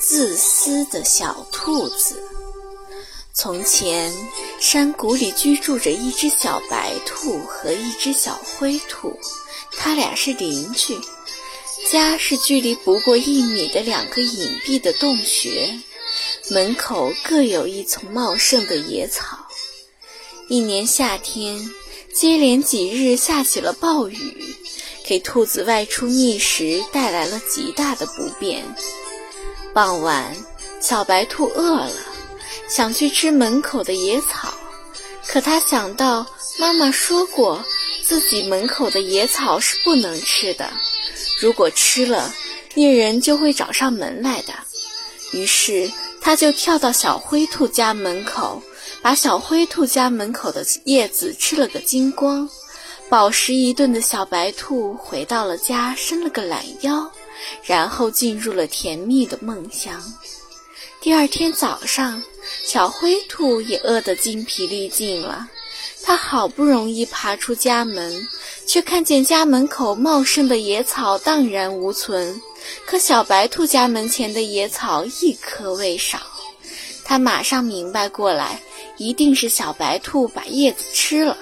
自私的小兔子。从前，山谷里居住着一只小白兔和一只小灰兔，它俩是邻居。家是距离不过一米的两个隐蔽的洞穴，门口各有一丛茂盛的野草。一年夏天，接连几日下起了暴雨，给兔子外出觅食带来了极大的不便。傍晚，小白兔饿了，想去吃门口的野草，可他想到妈妈说过，自己门口的野草是不能吃的，如果吃了，猎人就会找上门来的。于是，他就跳到小灰兔家门口，把小灰兔家门口的叶子吃了个精光。饱食一顿的小白兔回到了家，伸了个懒腰。然后进入了甜蜜的梦乡。第二天早上，小灰兔也饿得精疲力尽了。它好不容易爬出家门，却看见家门口茂盛的野草荡然无存。可小白兔家门前的野草一棵未少。它马上明白过来，一定是小白兔把叶子吃了。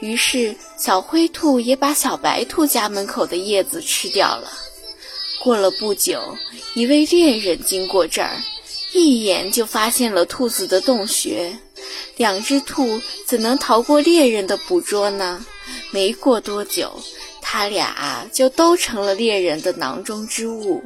于是，小灰兔也把小白兔家门口的叶子吃掉了。过了不久，一位猎人经过这儿，一眼就发现了兔子的洞穴。两只兔怎能逃过猎人的捕捉呢？没过多久，他俩就都成了猎人的囊中之物。